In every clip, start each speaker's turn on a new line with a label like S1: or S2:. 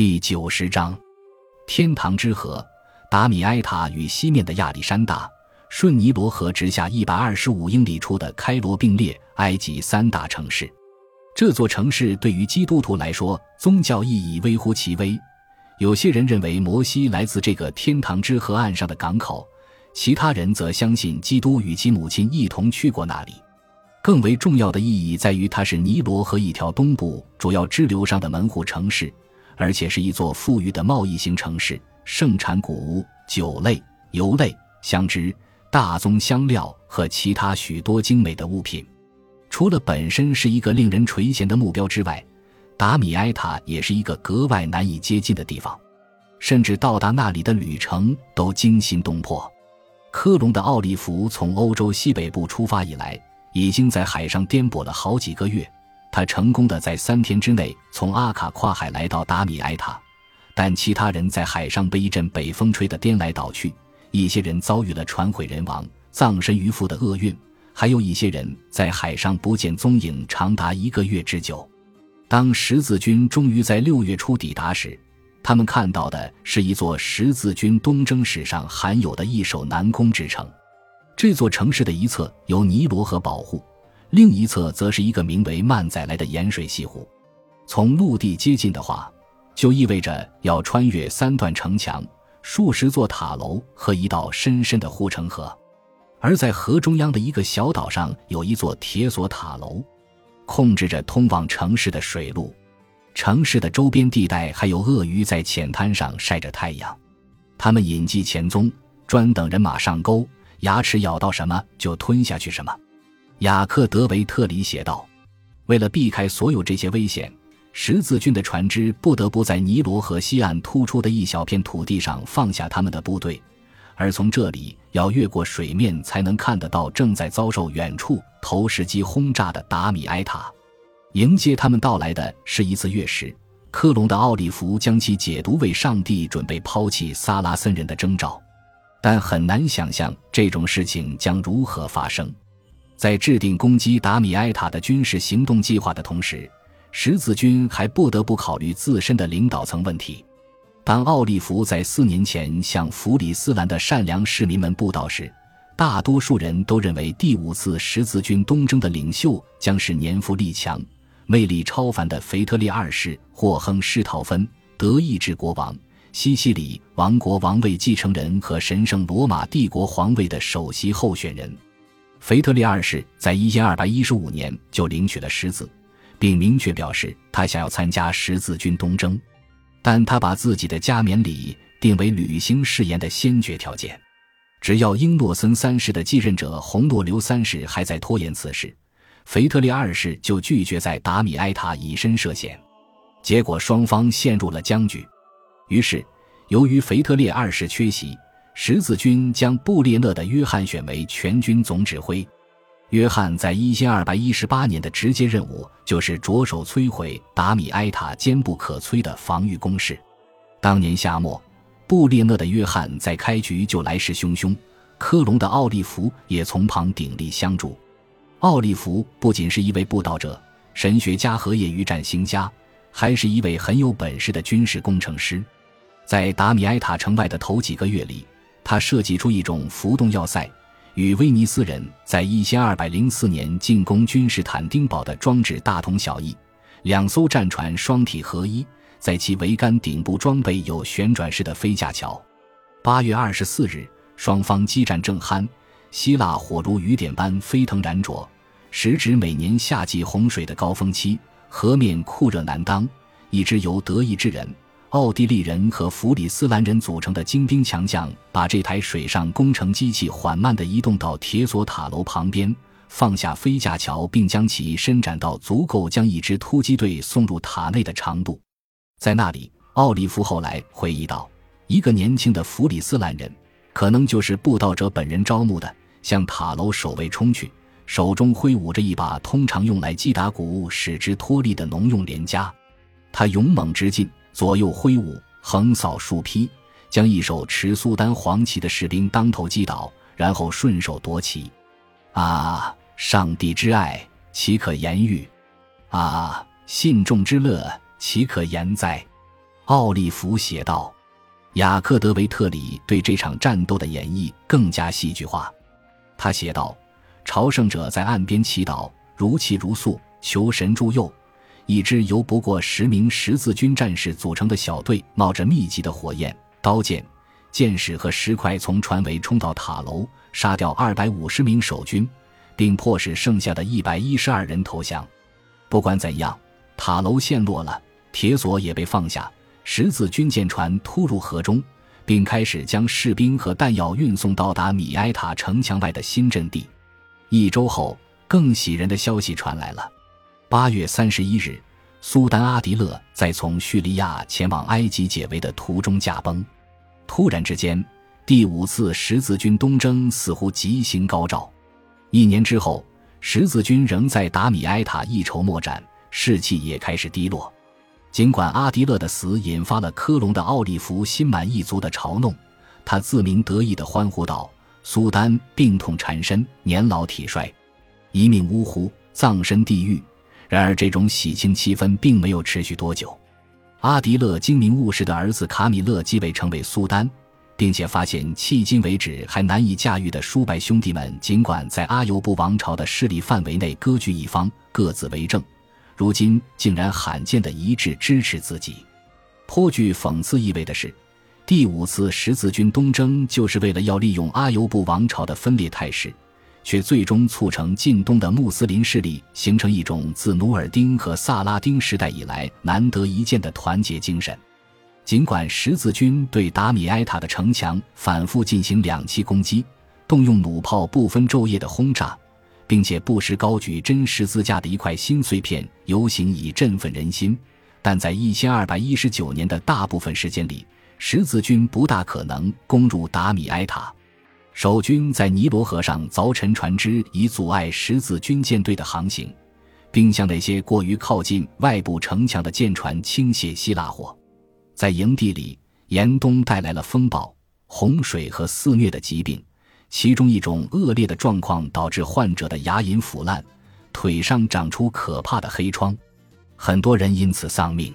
S1: 第九十章，天堂之河。达米埃塔与西面的亚历山大，顺尼罗河直下一百二十五英里处的开罗并列埃及三大城市。这座城市对于基督徒来说，宗教意义微乎其微。有些人认为摩西来自这个天堂之河岸上的港口，其他人则相信基督与其母亲一同去过那里。更为重要的意义在于，它是尼罗河一条东部主要支流上的门户城市。而且是一座富裕的贸易型城市，盛产谷物、酒类、油类、香脂、大宗香料和其他许多精美的物品。除了本身是一个令人垂涎的目标之外，达米埃塔也是一个格外难以接近的地方，甚至到达那里的旅程都惊心动魄。科隆的奥利弗从欧洲西北部出发以来，已经在海上颠簸了好几个月。他成功的在三天之内从阿卡跨海来到达米埃塔，但其他人在海上被一阵北风吹得颠来倒去，一些人遭遇了船毁人亡、葬身鱼腹的厄运，还有一些人在海上不见踪影长达一个月之久。当十字军终于在六月初抵达时，他们看到的是一座十字军东征史上罕有的易守难攻之城。这座城市的一侧由尼罗河保护。另一侧则是一个名为曼仔来的盐水西湖，从陆地接近的话，就意味着要穿越三段城墙、数十座塔楼和一道深深的护城河。而在河中央的一个小岛上，有一座铁索塔楼，控制着通往城市的水路。城市的周边地带还有鳄鱼在浅滩上晒着太阳，它们隐迹前踪，专等人马上钩，牙齿咬到什么就吞下去什么。雅克德维特里写道：“为了避开所有这些危险，十字军的船只不得不在尼罗河西岸突出的一小片土地上放下他们的部队，而从这里要越过水面才能看得到正在遭受远处投石机轰炸的达米埃塔。迎接他们到来的是一次月食。科隆的奥利弗将其解读为上帝准备抛弃萨拉森人的征兆，但很难想象这种事情将如何发生。”在制定攻击达米埃塔的军事行动计划的同时，十字军还不得不考虑自身的领导层问题。当奥利弗在四年前向弗里斯兰的善良市民们布道时，大多数人都认为第五次十字军东征的领袖将是年富力强、魅力超凡的腓特烈二世霍亨施陶芬德意志国王、西西里王国王位继承人和神圣罗马帝国皇位的首席候选人。腓特烈二世在一千二百一十五年就领取了十字，并明确表示他想要参加十字军东征，但他把自己的加冕礼定为履行誓言的先决条件。只要英诺森三世的继任者洪诺留三世还在拖延此事，腓特烈二世就拒绝在达米埃塔以身涉险。结果双方陷入了僵局。于是，由于腓特烈二世缺席。十字军将布列讷的约翰选为全军总指挥。约翰在一千二百一十八年的直接任务就是着手摧毁达米埃塔坚不可摧的防御工事。当年夏末，布列讷的约翰在开局就来势汹汹，科隆的奥利弗也从旁鼎力相助。奥利弗不仅是一位布道者、神学家和业余战行家，还是一位很有本事的军事工程师。在达米埃塔城外的头几个月里，他设计出一种浮动要塞，与威尼斯人在一千二百零四年进攻君士坦丁堡的装置大同小异。两艘战船双体合一，在其桅杆顶部装备有旋转式的飞架桥。八月二十四日，双方激战正酣，希腊火如雨点般飞腾燃灼，时值每年夏季洪水的高峰期，河面酷热难当。一支由德意志人。奥地利人和弗里斯兰人组成的精兵强将，把这台水上工程机器缓慢地移动到铁索塔楼旁边，放下飞架桥，并将其伸展到足够将一支突击队送入塔内的长度。在那里，奥利弗后来回忆道：“一个年轻的弗里斯兰人，可能就是布道者本人招募的，向塔楼守卫冲去，手中挥舞着一把通常用来击打谷物使之脱力的农用镰夹。他勇猛直进。”左右挥舞，横扫竖劈，将一手持苏丹黄旗的士兵当头击倒，然后顺手夺旗。啊，上帝之爱，岂可言喻？啊，信众之乐，岂可言哉？奥利弗写道。雅克德维特里对这场战斗的演绎更加戏剧化。他写道：“朝圣者在岸边祈祷，如泣如诉，求神助佑。一支由不过十名十字军战士组成的小队，冒着密集的火焰、刀剑、箭矢和石块，从船尾冲到塔楼，杀掉二百五十名守军，并迫使剩下的一百一十二人投降。不管怎样，塔楼陷落了，铁索也被放下。”十字军舰船突入河中，并开始将士兵和弹药运送到达米埃塔城墙外的新阵地。一周后，更喜人的消息传来了：八月三十一日，苏丹阿迪勒在从叙利亚前往埃及解围的途中驾崩。突然之间，第五次十字军东征似乎吉星高照。一年之后，十字军仍在达米埃塔一筹莫展，士气也开始低落。尽管阿迪勒的死引发了科隆的奥利弗心满意足的嘲弄，他自鸣得意地欢呼道：“苏丹病痛缠身，年老体衰，一命呜呼，葬身地狱。”然而，这种喜庆气氛并没有持续多久。阿迪勒精明务实的儿子卡米勒继位成为苏丹，并且发现迄今为止还难以驾驭的叔伯兄弟们，尽管在阿尤布王朝的势力范围内割据一方，各自为政。如今竟然罕见的一致支持自己，颇具讽刺意味的是，第五次十字军东征就是为了要利用阿尤布王朝的分裂态势，却最终促成近东的穆斯林势力形成一种自努尔丁和萨拉丁时代以来难得一见的团结精神。尽管十字军对达米埃塔的城墙反复进行两栖攻击，动用弩炮不分昼夜的轰炸。并且不时高举真十字架的一块新碎片游行以振奋人心，但在一千二百一十九年的大部分时间里，十字军不大可能攻入达米埃塔。守军在尼罗河上凿沉船只，以阻碍十字军舰队的航行，并向那些过于靠近外部城墙的舰船倾泻希腊火。在营地里，严冬带来了风暴、洪水和肆虐的疾病。其中一种恶劣的状况导致患者的牙龈腐烂，腿上长出可怕的黑疮，很多人因此丧命。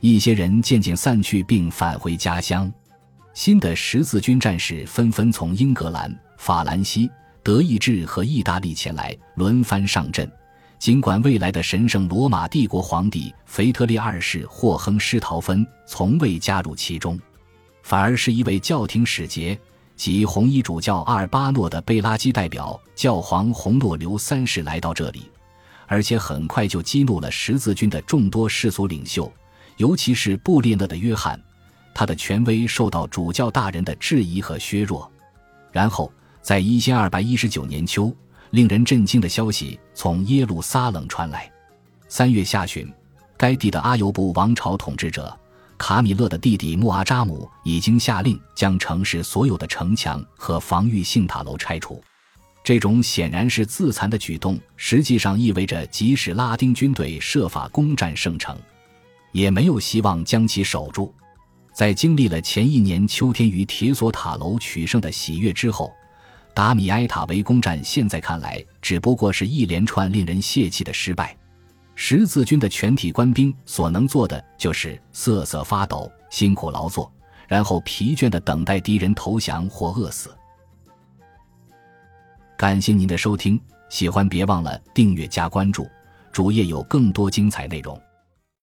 S1: 一些人渐渐散去并返回家乡。新的十字军战士纷纷从英格兰、法兰西、德意志和意大利前来，轮番上阵。尽管未来的神圣罗马帝国皇帝腓特烈二世霍亨施陶芬从未加入其中，反而是一位教廷使节。即红衣主教阿尔巴诺的贝拉基代表教皇洪诺留三世来到这里，而且很快就激怒了十字军的众多世俗领袖，尤其是布列讷的约翰，他的权威受到主教大人的质疑和削弱。然后，在一千二百一十九年秋，令人震惊的消息从耶路撒冷传来：三月下旬，该地的阿尤布王朝统治者。卡米勒的弟弟穆阿扎姆已经下令将城市所有的城墙和防御性塔楼拆除。这种显然是自残的举动，实际上意味着即使拉丁军队设法攻占圣城，也没有希望将其守住。在经历了前一年秋天于铁索塔楼取胜的喜悦之后，达米埃塔围攻战现在看来只不过是一连串令人泄气的失败。十字军的全体官兵所能做的就是瑟瑟发抖、辛苦劳作，然后疲倦的等待敌人投降或饿死。感谢您的收听，喜欢别忘了订阅加关注，主页有更多精彩内容。